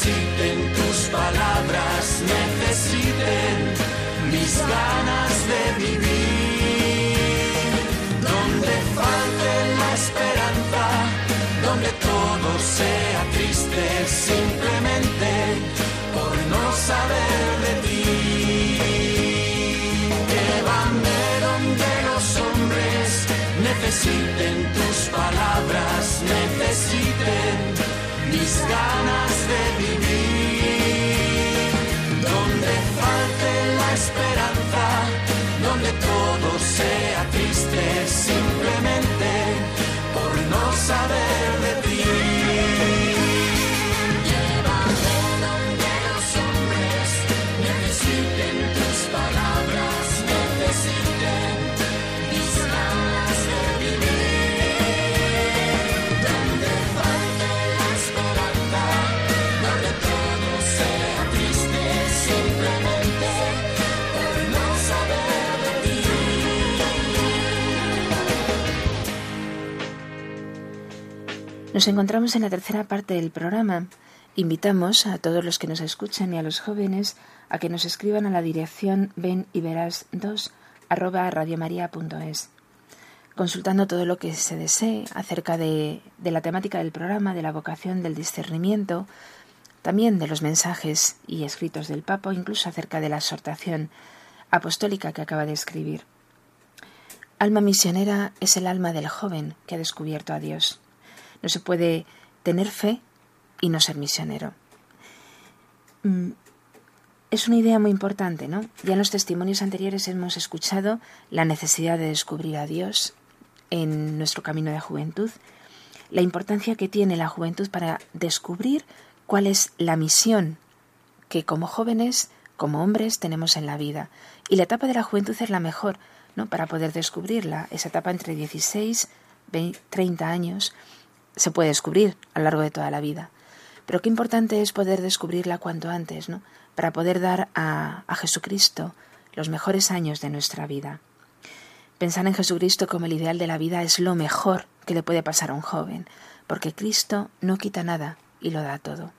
Necesiten tus palabras, necesiten mis ganas de vivir. Donde falte la esperanza, donde todo sea triste, simplemente por no saber de ti. Llévame donde los hombres necesiten tus palabras, necesiten mis ganas de vivir. Donde falte la esperanza, donde todo sea triste, simplemente por no saber
Nos encontramos en la tercera parte del programa. Invitamos a todos los que nos escuchan y a los jóvenes a que nos escriban a la dirección ven y verás 2 arroba radiomaria.es consultando todo lo que se desee acerca de, de la temática del programa, de la vocación del discernimiento, también de los mensajes y escritos del Papa, incluso acerca de la exhortación apostólica que acaba de escribir. Alma misionera es el alma del joven que ha descubierto a Dios. No se puede tener fe y no ser misionero. Mm, Es una idea muy importante, ¿no? Ya en los testimonios anteriores hemos escuchado la necesidad de descubrir a Dios en nuestro camino de juventud, la importancia que tiene la juventud para descubrir cuál es la misión que como jóvenes, como hombres, tenemos en la vida. Y la etapa de la juventud es la mejor, ¿no? Para poder descubrirla. Esa etapa entre 16 y 30 años se puede descubrir a lo largo de toda la vida. Pero qué importante es poder descubrirla cuanto antes, ¿no? Para poder dar a, a Jesucristo los mejores años de nuestra vida. Pensar en Jesucristo como el ideal de la vida es lo mejor que le puede pasar a un joven, porque Cristo no quita nada y lo da todo.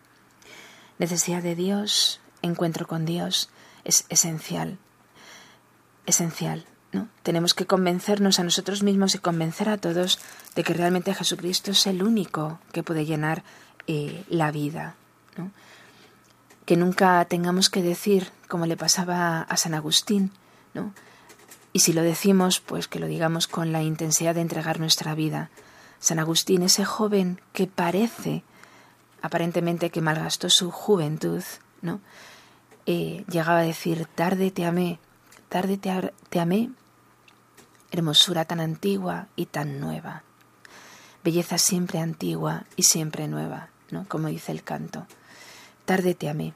Necesidad de Dios, encuentro con Dios, es esencial, esencial. Tenemos que convencernos a nosotros mismos y convencer a todos de que realmente Jesucristo es el único que puede llenar eh, la vida. Que nunca tengamos que decir, como le pasaba a San Agustín, ¿no? y si lo decimos, pues que lo digamos con la intensidad de entregar nuestra vida. San Agustín, ese joven que parece aparentemente que malgastó su juventud, ¿no? Eh, llegaba a decir, tarde te amé, tarde te amé, hermosura tan antigua y tan nueva, belleza siempre antigua y siempre nueva, ¿no? Como dice el canto. Tarde te amé.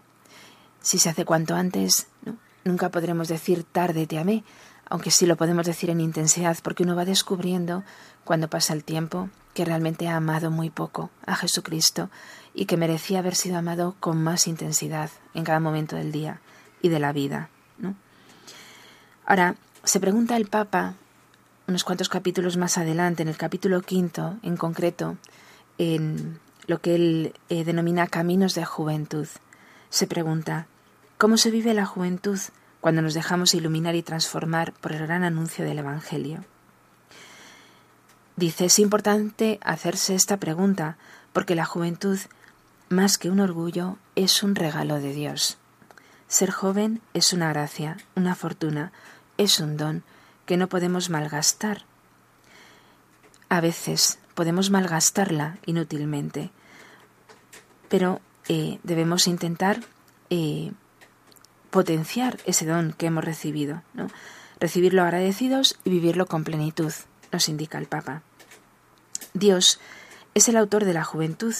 Si se hace cuanto antes, ¿no? nunca podremos decir tarde te amé, aunque sí lo podemos decir en intensidad, porque uno va descubriendo, cuando pasa el tiempo, que realmente ha amado muy poco a Jesucristo y que merecía haber sido amado con más intensidad en cada momento del día y de la vida. Ahora, se pregunta el Papa, unos cuantos capítulos más adelante, en el capítulo quinto en concreto, en lo que él eh, denomina caminos de juventud, se pregunta, ¿cómo se vive la juventud? cuando nos dejamos iluminar y transformar por el gran anuncio del Evangelio. Dice, es importante hacerse esta pregunta porque la juventud, más que un orgullo, es un regalo de Dios. Ser joven es una gracia, una fortuna, es un don que no podemos malgastar. A veces podemos malgastarla inútilmente, pero eh, debemos intentar eh, potenciar ese don que hemos recibido, ¿no? recibirlo agradecidos y vivirlo con plenitud, nos indica el Papa. Dios es el autor de la juventud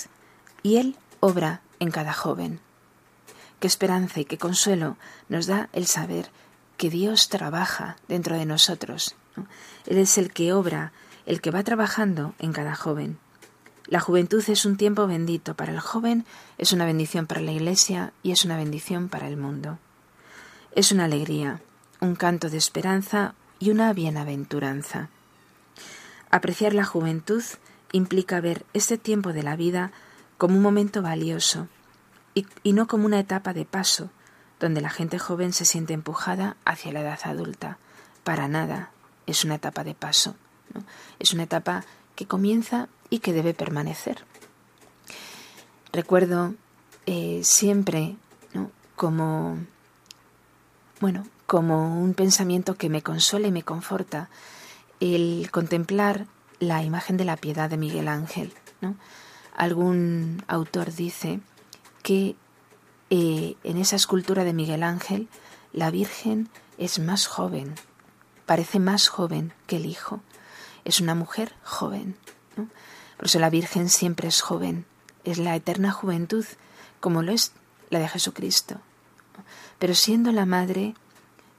y Él obra en cada joven. Qué esperanza y qué consuelo nos da el saber que Dios trabaja dentro de nosotros. Él es el que obra, el que va trabajando en cada joven. La juventud es un tiempo bendito para el joven, es una bendición para la Iglesia y es una bendición para el mundo es una alegría, un canto de esperanza y una bienaventuranza. Apreciar la juventud implica ver este tiempo de la vida como un momento valioso y, no como una etapa de paso donde la gente joven se siente empujada hacia la edad adulta. Para nada es una etapa de paso. Es una etapa que comienza y que debe permanecer. Recuerdo eh, siempre como bueno, como un pensamiento que me consuela y me conforta, el contemplar la imagen de la piedad de Miguel Ángel. Algún autor dice que en esa escultura de Miguel Ángel la Virgen es más joven, parece más joven que el Hijo. Es una mujer joven. Por eso la Virgen siempre es joven, es la eterna juventud, como lo es la de Jesucristo pero siendo la madre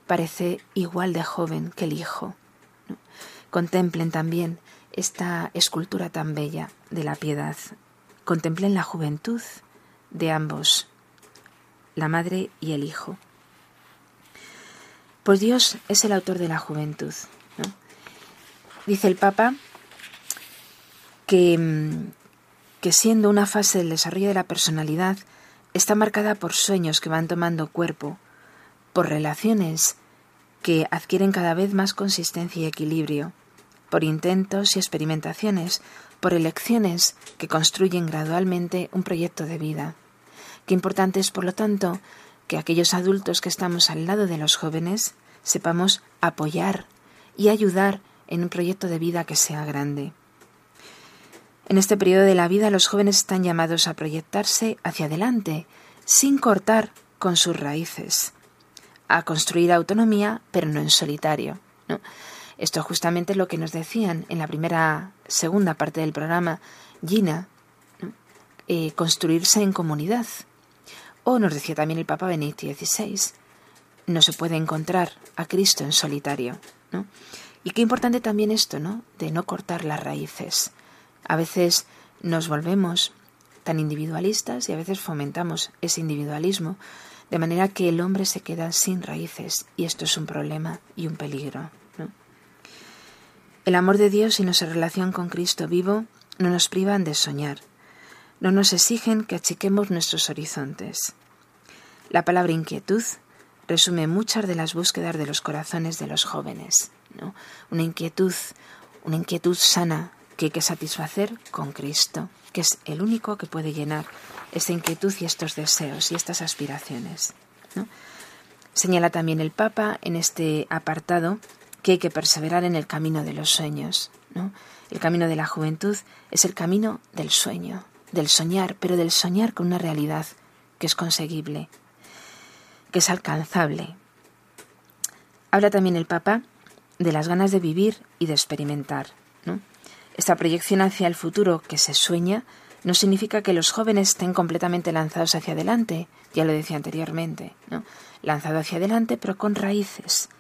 parece igual de joven que el hijo. Contemplen también esta escultura tan bella de la piedad. Contemplen la juventud de ambos, la madre y el hijo. Pues Dios es el autor de la juventud. Dice el Papa que, mm, que siendo una fase del desarrollo de la personalidad, está marcada por sueños que van tomando cuerpo, por relaciones que adquieren cada vez más consistencia y equilibrio, por intentos y experimentaciones, por elecciones que construyen gradualmente un proyecto de vida. Qué importante es, por lo tanto, que aquellos adultos que estamos al lado de los jóvenes sepamos apoyar y ayudar en un proyecto de vida que sea grande. En este periodo de la vida los jóvenes están llamados a proyectarse hacia adelante, sin cortar con sus raíces, a construir autonomía, pero no en solitario. Esto es justamente lo que nos decían en la primera, segunda parte del programa, Gina, eh, construirse en comunidad. O nos decía también el Papa Benedicto XVI, no se puede encontrar a Cristo en solitario. Y qué importante también esto, ¿no? De no cortar las raíces. A veces nos volvemos tan individualistas y a veces fomentamos ese individualismo, de manera que el hombre se queda sin raíces y esto es un problema y un peligro. El amor de Dios y nuestra relación con Cristo vivo no nos privan de soñar, no nos exigen que achiquemos nuestros horizontes. La palabra inquietud resume muchas de las búsquedas de los corazones de los jóvenes. ¿no? Una inquietud, una inquietud sana que hay que satisfacer con Cristo, que es el único que puede llenar esta inquietud y estos deseos y estas aspiraciones. Señala también el Papa en este apartado que hay que perseverar en el camino de los sueños. El camino de la juventud es el camino del sueño, del soñar, pero del soñar con una realidad que es conseguible, que es alcanzable. Habla también el Papa de las ganas de vivir y de experimentar. Esta proyección hacia el futuro que se sueña no significa que los jóvenes estén completamente lanzados hacia adelante, ya lo decía anteriormente, ¿no? lanzado hacia adelante pero con raíces,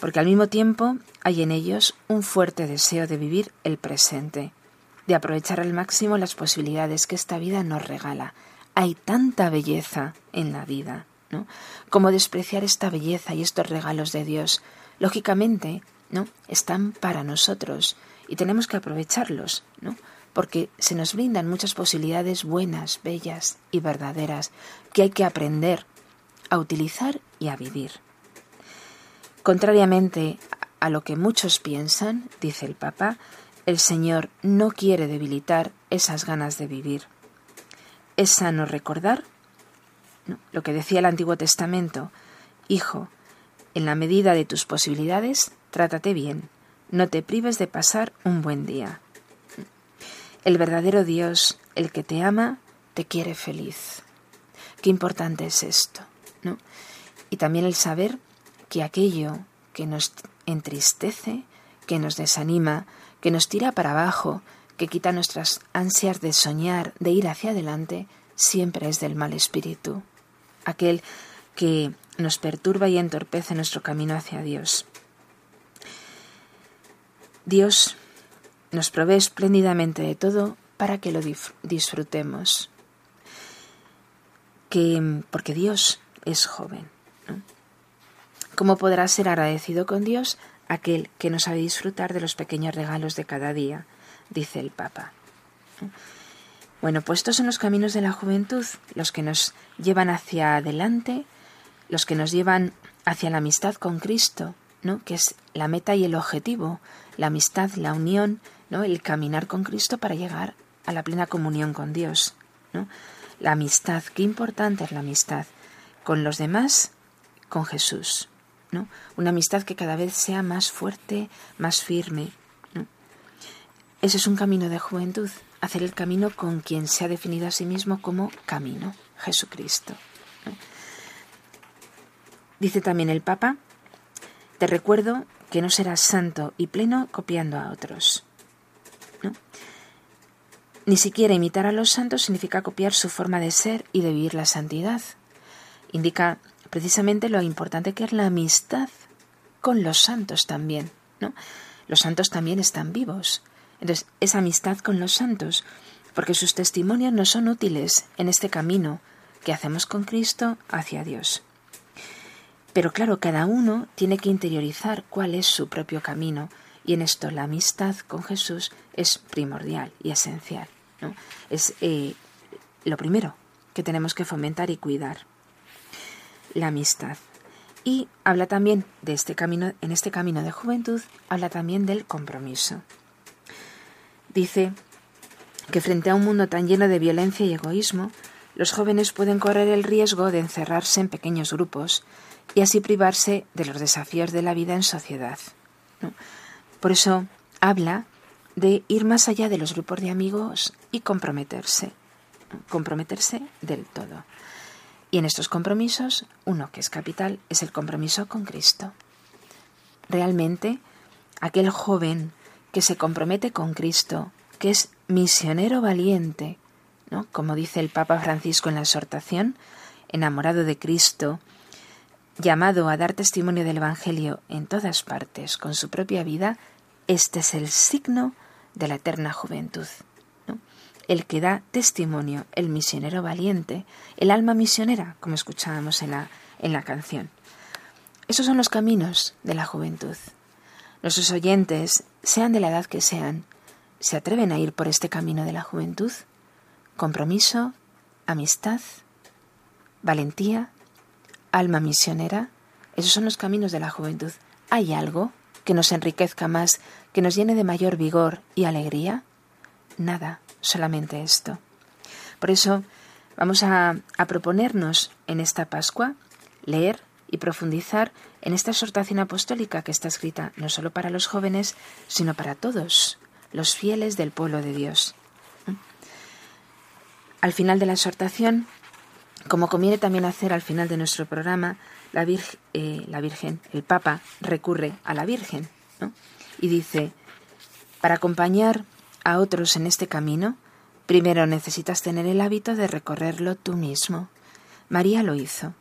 porque al mismo tiempo hay en ellos un fuerte deseo de vivir el presente, de aprovechar al máximo las posibilidades que esta vida nos regala. Hay tanta belleza en la vida, ¿no? Como despreciar esta belleza y estos regalos de Dios, lógicamente, ¿no? Están para nosotros y tenemos que aprovecharlos, ¿no? Porque se nos brindan muchas posibilidades buenas, bellas y verdaderas que hay que aprender a utilizar y a vivir. Contrariamente a lo que muchos piensan, dice el Papa, el Señor no quiere debilitar esas ganas de vivir. Es sano recordar lo que decía el Antiguo Testamento, Hijo, en la medida de tus posibilidades, trátate bien, no te prives de pasar un buen día. El verdadero Dios, el que te ama, te quiere feliz. Qué importante es esto, ¿no? Y también el saber que aquello que nos entristece, que nos desanima, que nos tira para abajo, que quita nuestras ansias de soñar, de ir hacia adelante, siempre es del mal espíritu, aquel que nos perturba y entorpece nuestro camino hacia Dios. Dios nos provee espléndidamente de todo para que lo disfrutemos. Que, porque Dios es joven. ¿Cómo podrá ser agradecido con Dios aquel que no sabe disfrutar de los pequeños regalos de cada día, dice el Papa. Bueno, pues estos son los caminos de la juventud, los que nos llevan hacia adelante, los que nos llevan hacia la amistad con Cristo, ¿no? que es la meta y el objetivo, la amistad, la unión, ¿no? el caminar con Cristo para llegar a la plena comunión con Dios. ¿no? La amistad, qué importante es la amistad con los demás, con Jesús. Una amistad que cada vez sea más fuerte, más firme. Ese es un camino de juventud, hacer el camino con quien se ha definido a sí mismo como camino, Jesucristo. Dice también el Papa, te recuerdo que no serás santo y pleno copiando a otros. Ni siquiera imitar a los santos significa copiar su forma de ser y de vivir la santidad. Indica precisamente lo importante que es la amistad con los santos también, ¿no? Los santos también están vivos. Entonces, esa amistad con los santos, porque sus testimonios no son útiles en este camino que hacemos con Cristo hacia Dios. Pero claro, cada uno tiene que interiorizar cuál es su propio camino, y en esto la amistad con Jesús es primordial y esencial. ¿no? Es eh, lo primero que tenemos que fomentar y cuidar la amistad. Y habla también de este camino, en este camino de juventud, habla también del compromiso. Dice que frente a un mundo tan lleno de violencia y egoísmo, los jóvenes pueden correr el riesgo de encerrarse en pequeños grupos y así privarse de los desafíos de la vida en sociedad. Por eso habla de ir más allá de los grupos de amigos y comprometerse, comprometerse del todo. Y en estos compromisos, uno que es capital es el compromiso con Cristo. Realmente, aquel joven que se compromete con Cristo, que es misionero valiente, ¿no? como dice el Papa Francisco en la exhortación, enamorado de Cristo, llamado a dar testimonio del Evangelio en todas partes con su propia vida, este es el signo de la eterna juventud el que da testimonio, el misionero valiente, el alma misionera, como escuchábamos en la, en la canción. Esos son los caminos de la juventud. Nuestros oyentes, sean de la edad que sean, ¿se atreven a ir por este camino de la juventud? Compromiso, amistad, valentía, alma misionera, esos son los caminos de la juventud. ¿Hay algo que nos enriquezca más, que nos llene de mayor vigor y alegría? Nada, solamente esto. Por eso vamos a, proponernos en esta Pascua leer y profundizar en esta exhortación apostólica que está escrita no solo para los jóvenes, sino para todos, los fieles del pueblo de Dios. Al final de la exhortación, como conviene también hacer al final de nuestro programa, la, eh, la Virgen, el Papa, recurre a la Virgen y dice, para acompañar a otros en este camino, primero necesitas tener el hábito de recorrerlo tú mismo. María lo hizo,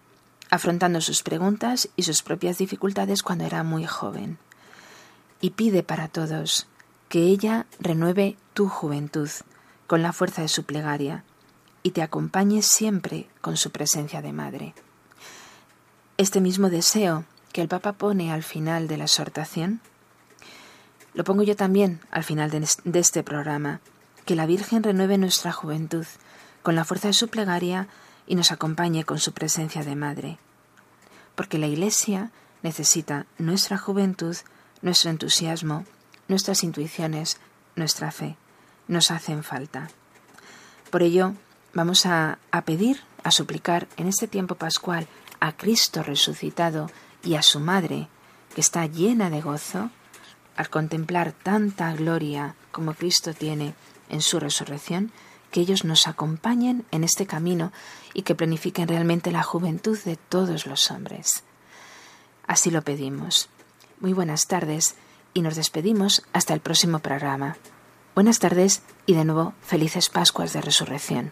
afrontando sus preguntas y sus propias dificultades cuando era muy joven. Y pide para todos que ella renueve tu juventud con la fuerza de su plegaria y te acompañe siempre con su presencia de madre. Este mismo deseo que el Papa pone al final de la exhortación, lo pongo yo también al final de este programa, que la Virgen renueve nuestra juventud con la fuerza de su plegaria y nos acompañe con su presencia de madre. Porque la Iglesia necesita nuestra juventud, nuestro entusiasmo, nuestras intuiciones, nuestra fe. Nos hacen falta. Por ello, vamos a, a pedir, a suplicar en este tiempo pascual a Cristo resucitado y a su Madre, que está llena de gozo, al contemplar tanta gloria como Cristo tiene en su resurrección, que ellos nos acompañen en este camino y que planifiquen realmente la juventud de todos los hombres. Así lo pedimos. Muy buenas tardes y nos despedimos hasta el próximo programa. Buenas tardes y de nuevo felices Pascuas de Resurrección.